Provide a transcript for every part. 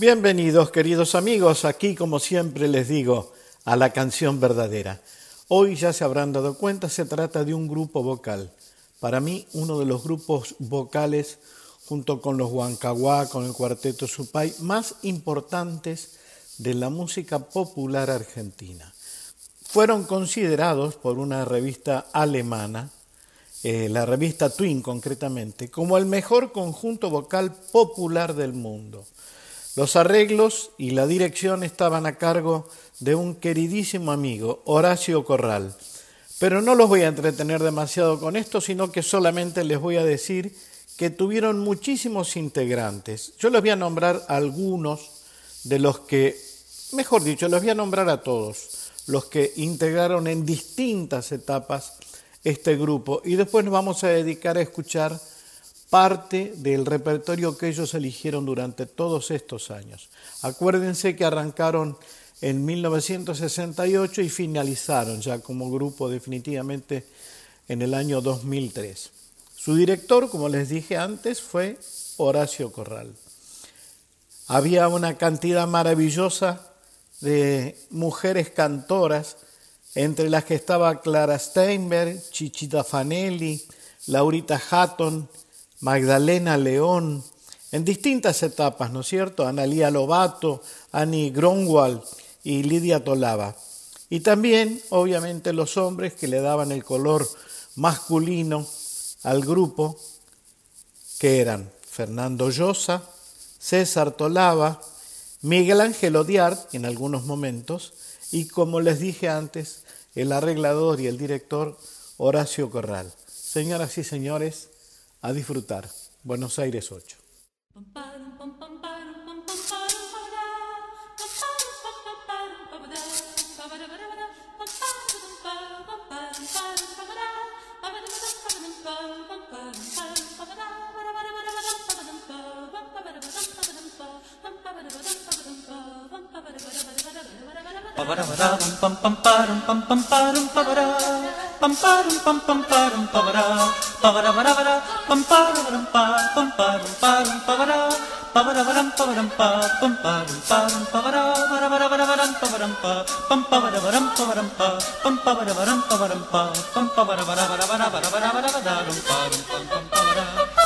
Bienvenidos queridos amigos, aquí como siempre les digo, a la canción verdadera. Hoy ya se habrán dado cuenta, se trata de un grupo vocal. Para mí, uno de los grupos vocales, junto con los Huancahuá, con el Cuarteto Supay, más importantes de la música popular argentina. Fueron considerados por una revista alemana, eh, la revista Twin concretamente, como el mejor conjunto vocal popular del mundo. Los arreglos y la dirección estaban a cargo de un queridísimo amigo, Horacio Corral. Pero no los voy a entretener demasiado con esto, sino que solamente les voy a decir que tuvieron muchísimos integrantes. Yo les voy a nombrar algunos de los que, mejor dicho, los voy a nombrar a todos, los que integraron en distintas etapas este grupo y después nos vamos a dedicar a escuchar parte del repertorio que ellos eligieron durante todos estos años. Acuérdense que arrancaron en 1968 y finalizaron ya como grupo definitivamente en el año 2003. Su director, como les dije antes, fue Horacio Corral. Había una cantidad maravillosa de mujeres cantoras, entre las que estaba Clara Steinberg, Chichita Fanelli, Laurita Hatton, Magdalena León, en distintas etapas, ¿no es cierto? Analía Lobato, Annie Gronwald y Lidia Tolava. Y también, obviamente, los hombres que le daban el color masculino al grupo, que eran Fernando Llosa, César Tolava, Miguel Ángel Odiar en algunos momentos, y como les dije antes, el arreglador y el director Horacio Corral. Señoras y señores, a disfrutar. Buenos Aires 8. Pam pam pam pam pam pam pam pam parum pam pam parum pavara pavara vara vara pam parum pa pam parum parum pavara pavara varam pavaram pa pam parum parum pavara vara vara vara varam pavaram pa pam pavara varam pavaram pa pam pavara varam pavaram pa pam pavara vara vara vara vara vara vara vara parum pam pam pavara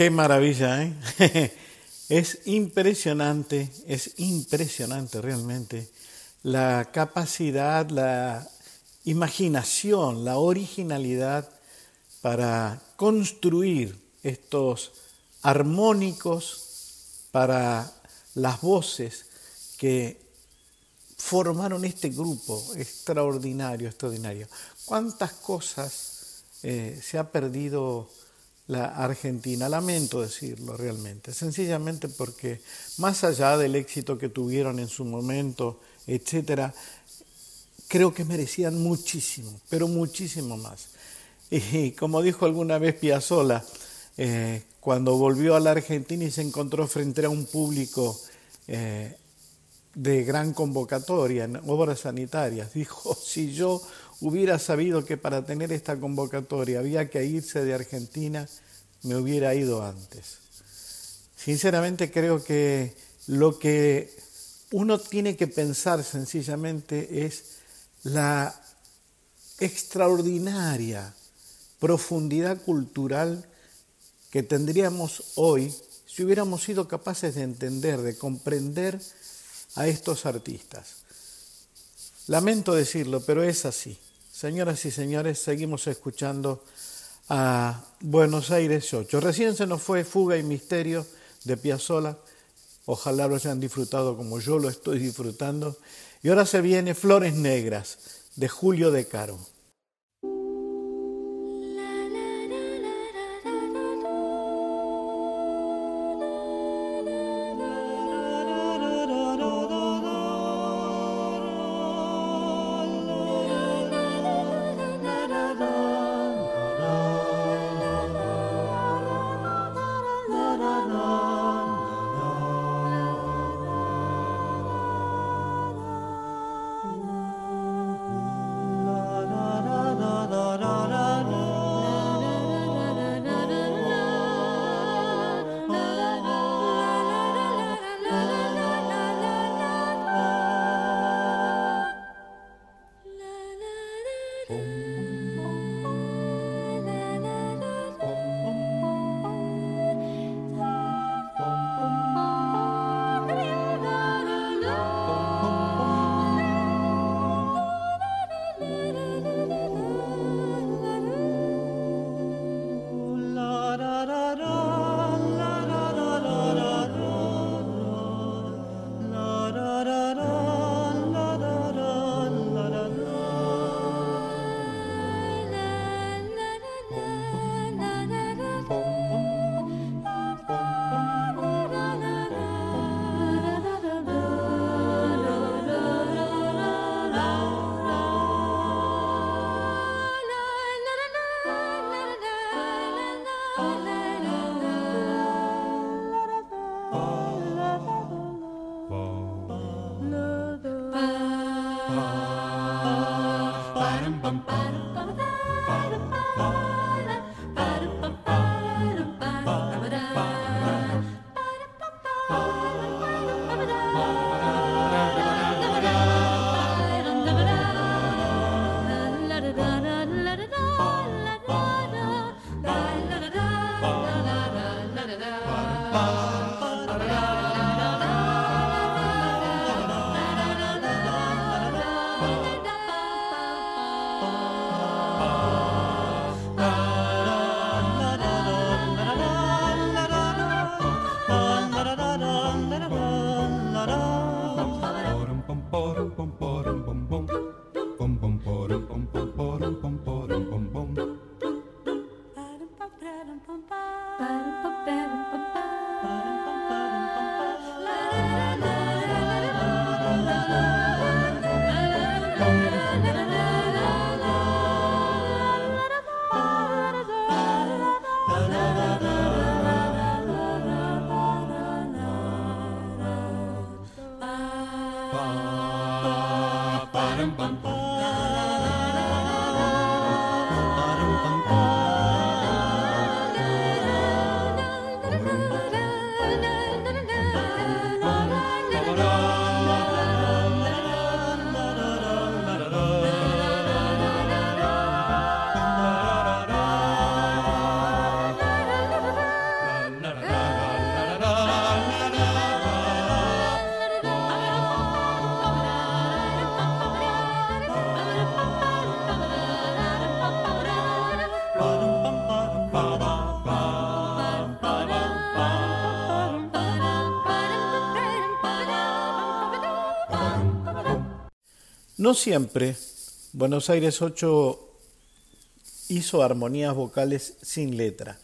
Qué maravilla, ¿eh? Es impresionante, es impresionante realmente la capacidad, la imaginación, la originalidad para construir estos armónicos para las voces que formaron este grupo extraordinario, extraordinario. ¿Cuántas cosas eh, se ha perdido la Argentina? Lamento decirlo realmente, sencillamente porque más allá del éxito que tuvieron en su momento, etcétera, creo que merecían muchísimo, pero muchísimo más. Y como dijo alguna vez Piazzolla, eh, cuando volvió a la Argentina y se encontró frente a un público eh, de gran convocatoria en obras sanitarias. Dijo, si yo hubiera sabido que para tener esta convocatoria había que irse de Argentina, me hubiera ido antes. Sinceramente creo que lo que uno tiene que pensar sencillamente es la extraordinaria profundidad cultural que tendríamos hoy si hubiéramos sido capaces de entender, de comprender a estos artistas. Lamento decirlo, pero es así. Señoras y señores, seguimos escuchando a Buenos Aires 8. Recién se nos fue Fuga y Misterio de Piazzolla. Ojalá lo hayan disfrutado como yo lo estoy disfrutando. Y ahora se viene Flores Negras de Julio de Caro. bum bum bum. No siempre Buenos Aires 8 hizo armonías vocales sin letra.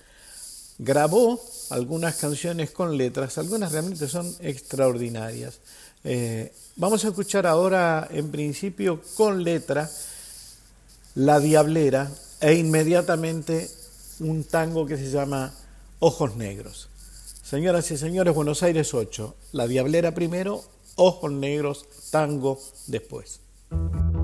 Grabó algunas canciones con letras, algunas realmente son extraordinarias. Eh, vamos a escuchar ahora, en principio, con letra, La Diablera e inmediatamente un tango que se llama Ojos Negros. Señoras y señores, Buenos Aires 8, La Diablera primero, Ojos Negros, tango después. you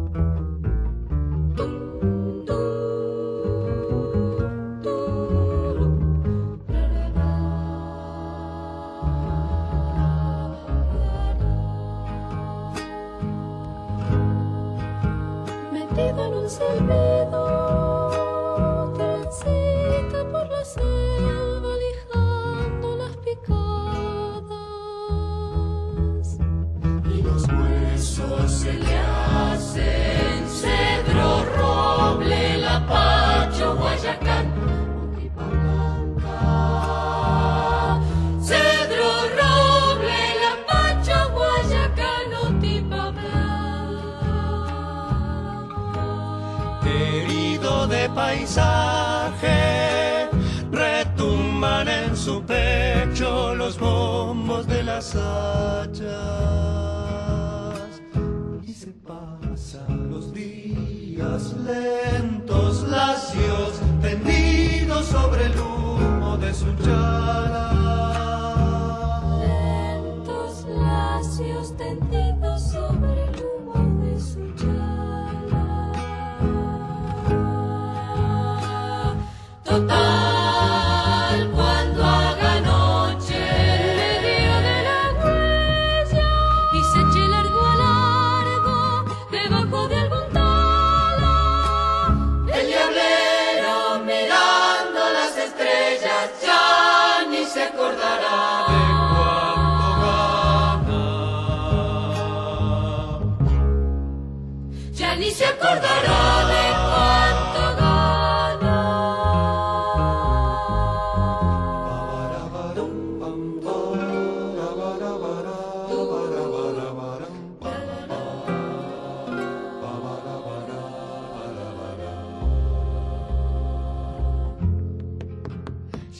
such a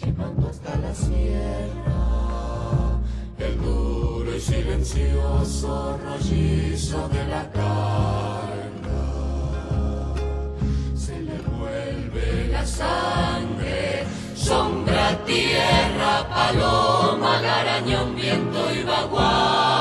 llegando hasta la sierra, el duro y silencioso rollizo de la carga. Se le vuelve la sangre, sombra, tierra, paloma, garañón, viento y bagual.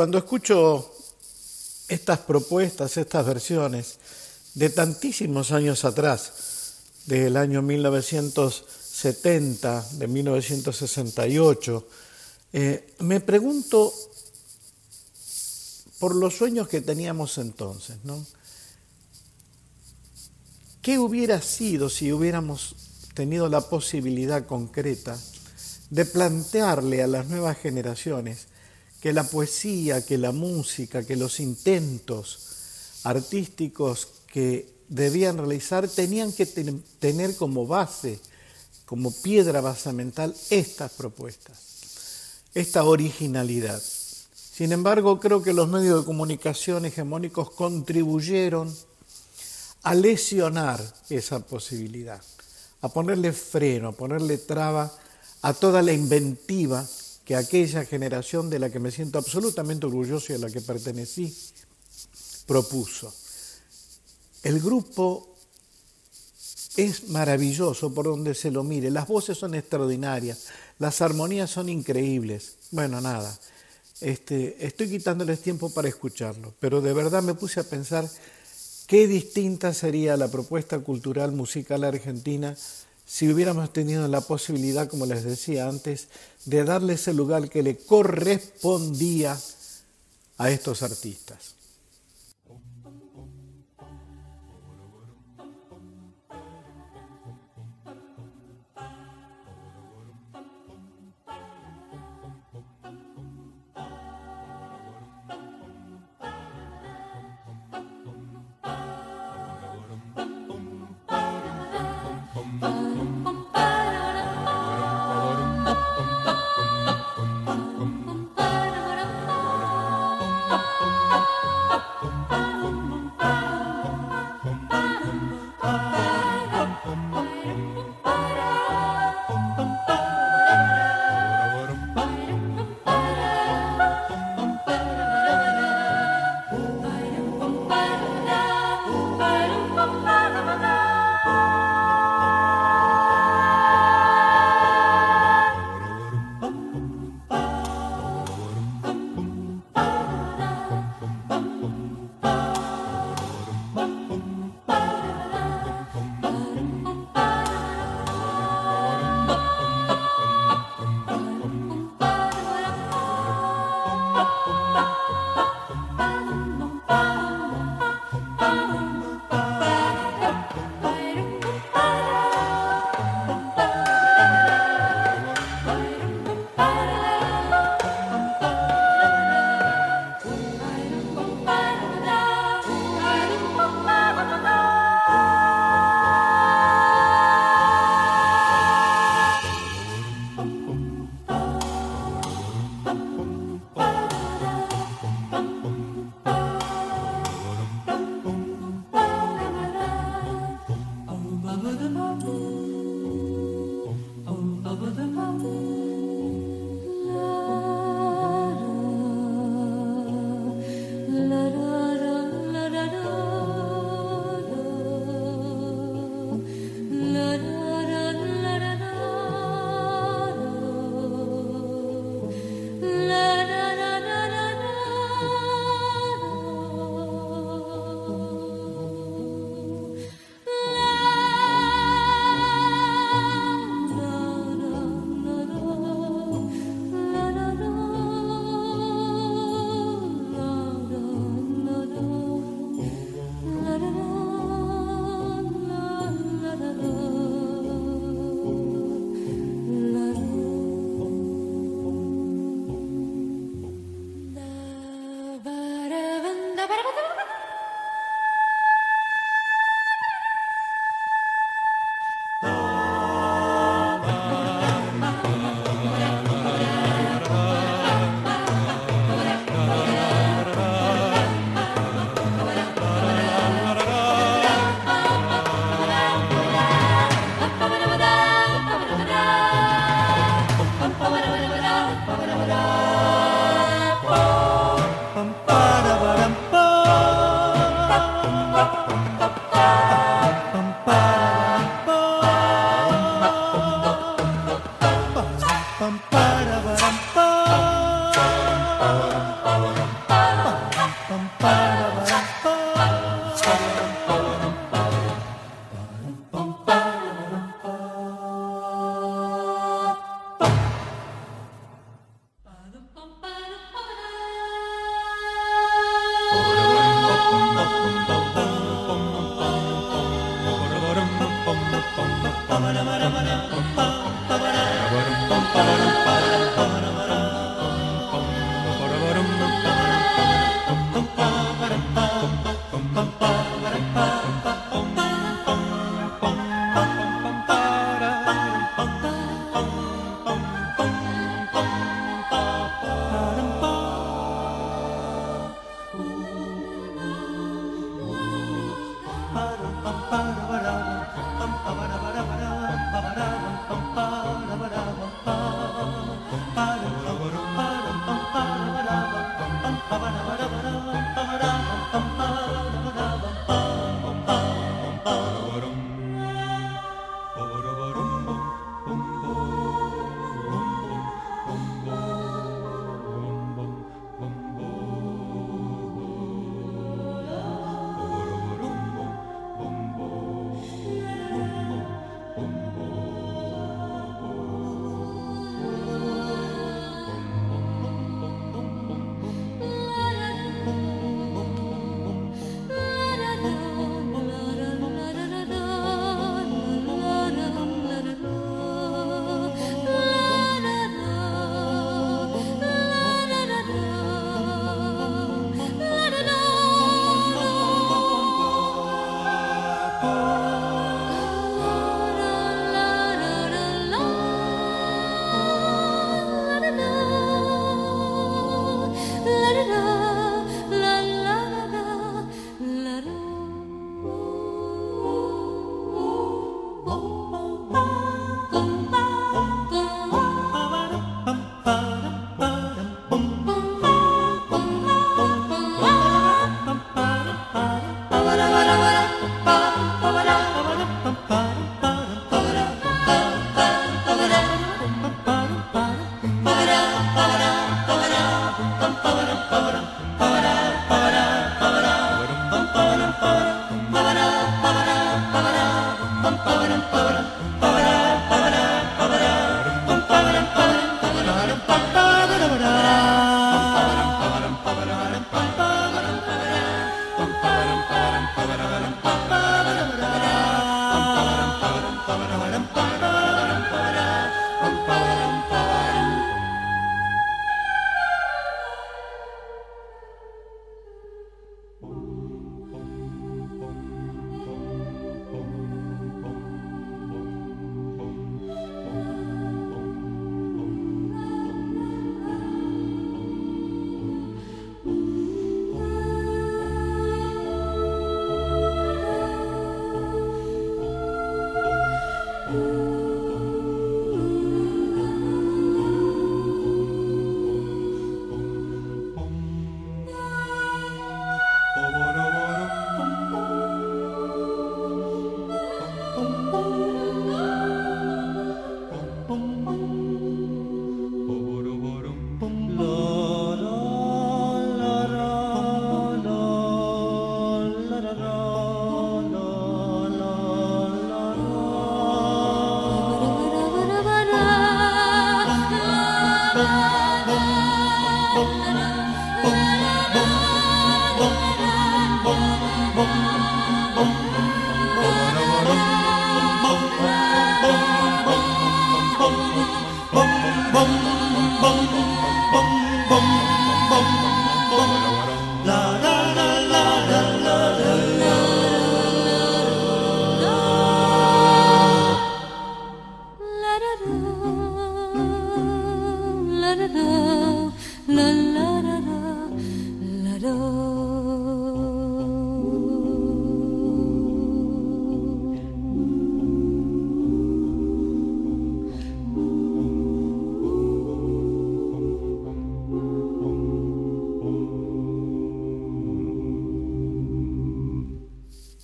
Cuando escucho estas propuestas, estas versiones de tantísimos años atrás, del año 1970, de 1968, eh, me pregunto por los sueños que teníamos entonces. ¿Qué hubiera sido si hubiéramos tenido la posibilidad concreta de plantearle a las nuevas generaciones que la poesía, que la música, que los intentos artísticos que debían realizar tenían que tener como base, como piedra basamental, estas propuestas, esta originalidad. Sin embargo, creo que los medios de comunicación hegemónicos contribuyeron a lesionar esa posibilidad, a ponerle freno, a ponerle traba a toda la inventiva que aquella generación de la que me siento absolutamente orgulloso y a la que pertenecí propuso. El grupo es maravilloso por donde se lo mire, las voces son extraordinarias, las armonías son increíbles. Bueno, nada, este, estoy quitándoles tiempo para escucharlo, pero de verdad me puse a pensar qué distinta sería la propuesta cultural musical argentina si hubiéramos tenido la posibilidad, como les decía antes, de darle ese lugar que le correspondía a estos artistas.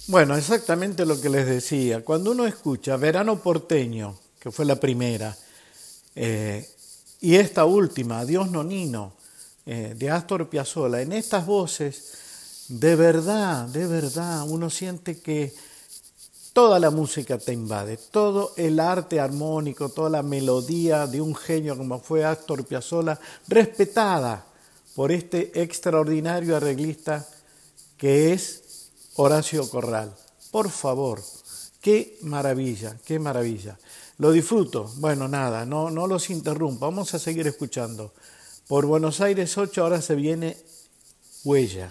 Bueno, exactamente lo que les decía. Cuando uno escucha Verano Porteño, que fue la primera, eh, y esta última, Dios Nonino, eh, de Astor Piazzolla, en estas voces, de verdad, de verdad, uno siente que toda la música te invade, todo el arte armónico, toda la melodía de un genio como fue Astor Piazzolla, respetada por este extraordinario arreglista que es Horacio Corral. Por favor, qué maravilla, qué maravilla. Lo disfruto. Bueno, nada, no, no los interrumpa. Vamos a seguir escuchando. Por Buenos Aires 8 ahora se viene Huella.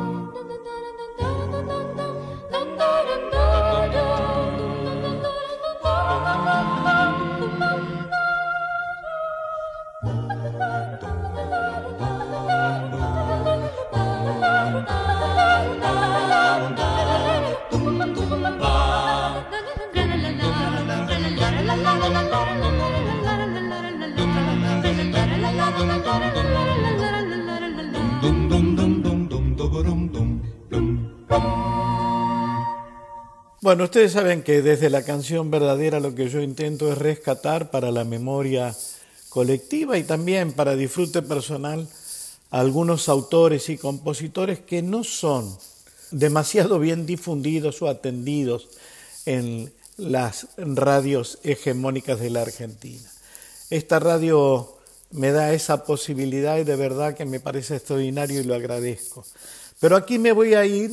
Bueno, ustedes saben que desde la canción verdadera lo que yo intento es rescatar para la memoria colectiva y también para disfrute personal algunos autores y compositores que no son demasiado bien difundidos o atendidos en las radios hegemónicas de la Argentina. Esta radio me da esa posibilidad y de verdad que me parece extraordinario y lo agradezco. Pero aquí me voy a ir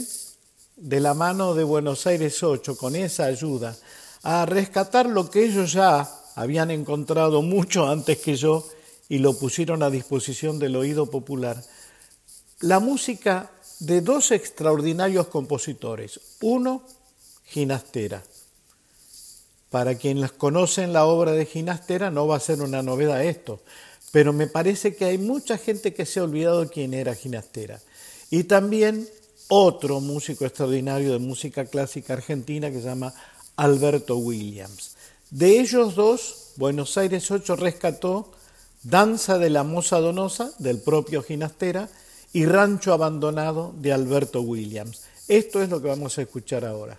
de la mano de Buenos Aires 8, con esa ayuda, a rescatar lo que ellos ya habían encontrado mucho antes que yo y lo pusieron a disposición del oído popular. La música de dos extraordinarios compositores. Uno, Ginastera. Para quienes conocen la obra de Ginastera no va a ser una novedad esto, pero me parece que hay mucha gente que se ha olvidado quién era Ginastera. Y también otro músico extraordinario de música clásica argentina que se llama Alberto Williams. De ellos dos, Buenos Aires 8 rescató Danza de la Moza Donosa del propio Ginastera y Rancho Abandonado de Alberto Williams. Esto es lo que vamos a escuchar ahora.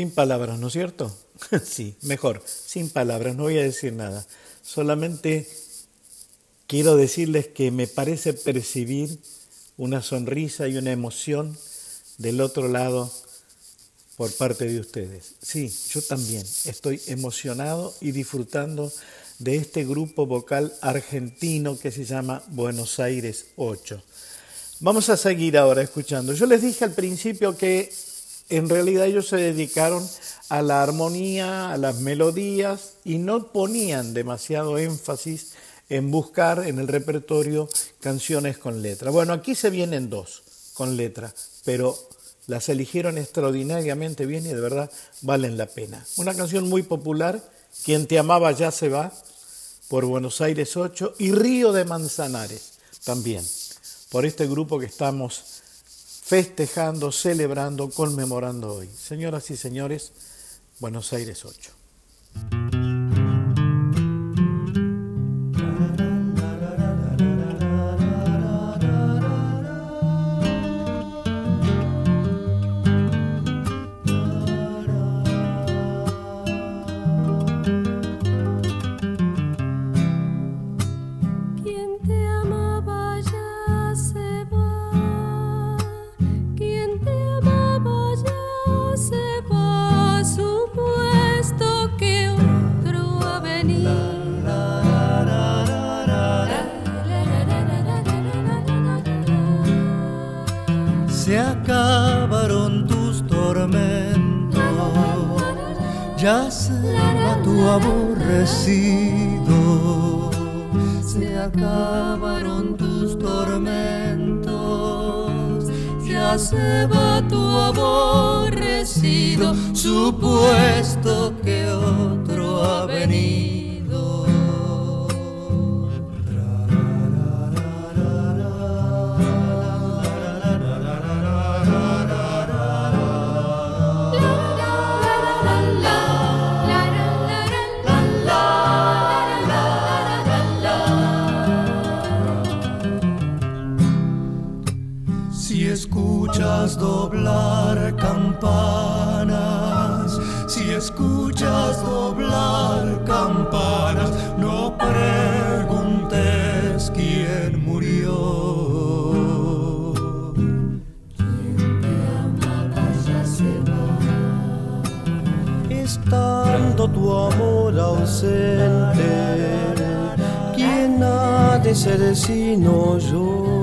Sin palabras, ¿no es cierto? sí, mejor, sin palabras, no voy a decir nada. Solamente quiero decirles que me parece percibir una sonrisa y una emoción del otro lado por parte de ustedes. Sí, yo también estoy emocionado y disfrutando de este grupo vocal argentino que se llama Buenos Aires 8. Vamos a seguir ahora escuchando. Yo les dije al principio que en realidad ellos se dedicaron a la armonía, a las melodías y no ponían demasiado énfasis en buscar en el repertorio canciones con letra. Bueno, aquí se vienen dos con letra, pero las eligieron extraordinariamente bien y de verdad valen la pena. Una canción muy popular, Quien te amaba ya se va, por Buenos Aires 8 y Río de Manzanares también, por este grupo que estamos festejando, celebrando, conmemorando hoy. Señoras y señores, Buenos Aires 8. Se acabaron tus tormentos, ya se va tu aborrecido, supuesto campanas, si escuchas doblar campanas, no preguntes quién murió. Quien te amaba ya se va. Estando tu amor ausente, ¿quién ha de ser sino yo?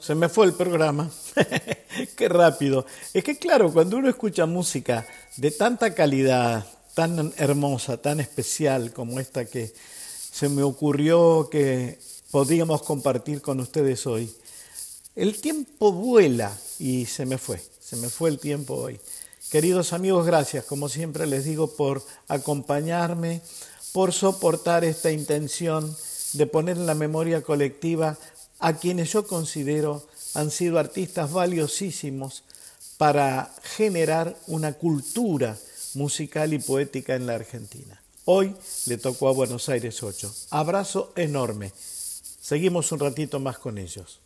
Se me fue el programa. Qué rápido. Es que claro, cuando uno escucha música de tanta calidad, tan hermosa, tan especial como esta que se me ocurrió que podíamos compartir con ustedes hoy, el tiempo vuela y se me fue, se me fue el tiempo hoy. Queridos amigos, gracias, como siempre les digo, por acompañarme, por soportar esta intención de poner en la memoria colectiva a quienes yo considero han sido artistas valiosísimos para generar una cultura musical y poética en la Argentina. Hoy le tocó a Buenos Aires 8. Abrazo enorme. Seguimos un ratito más con ellos.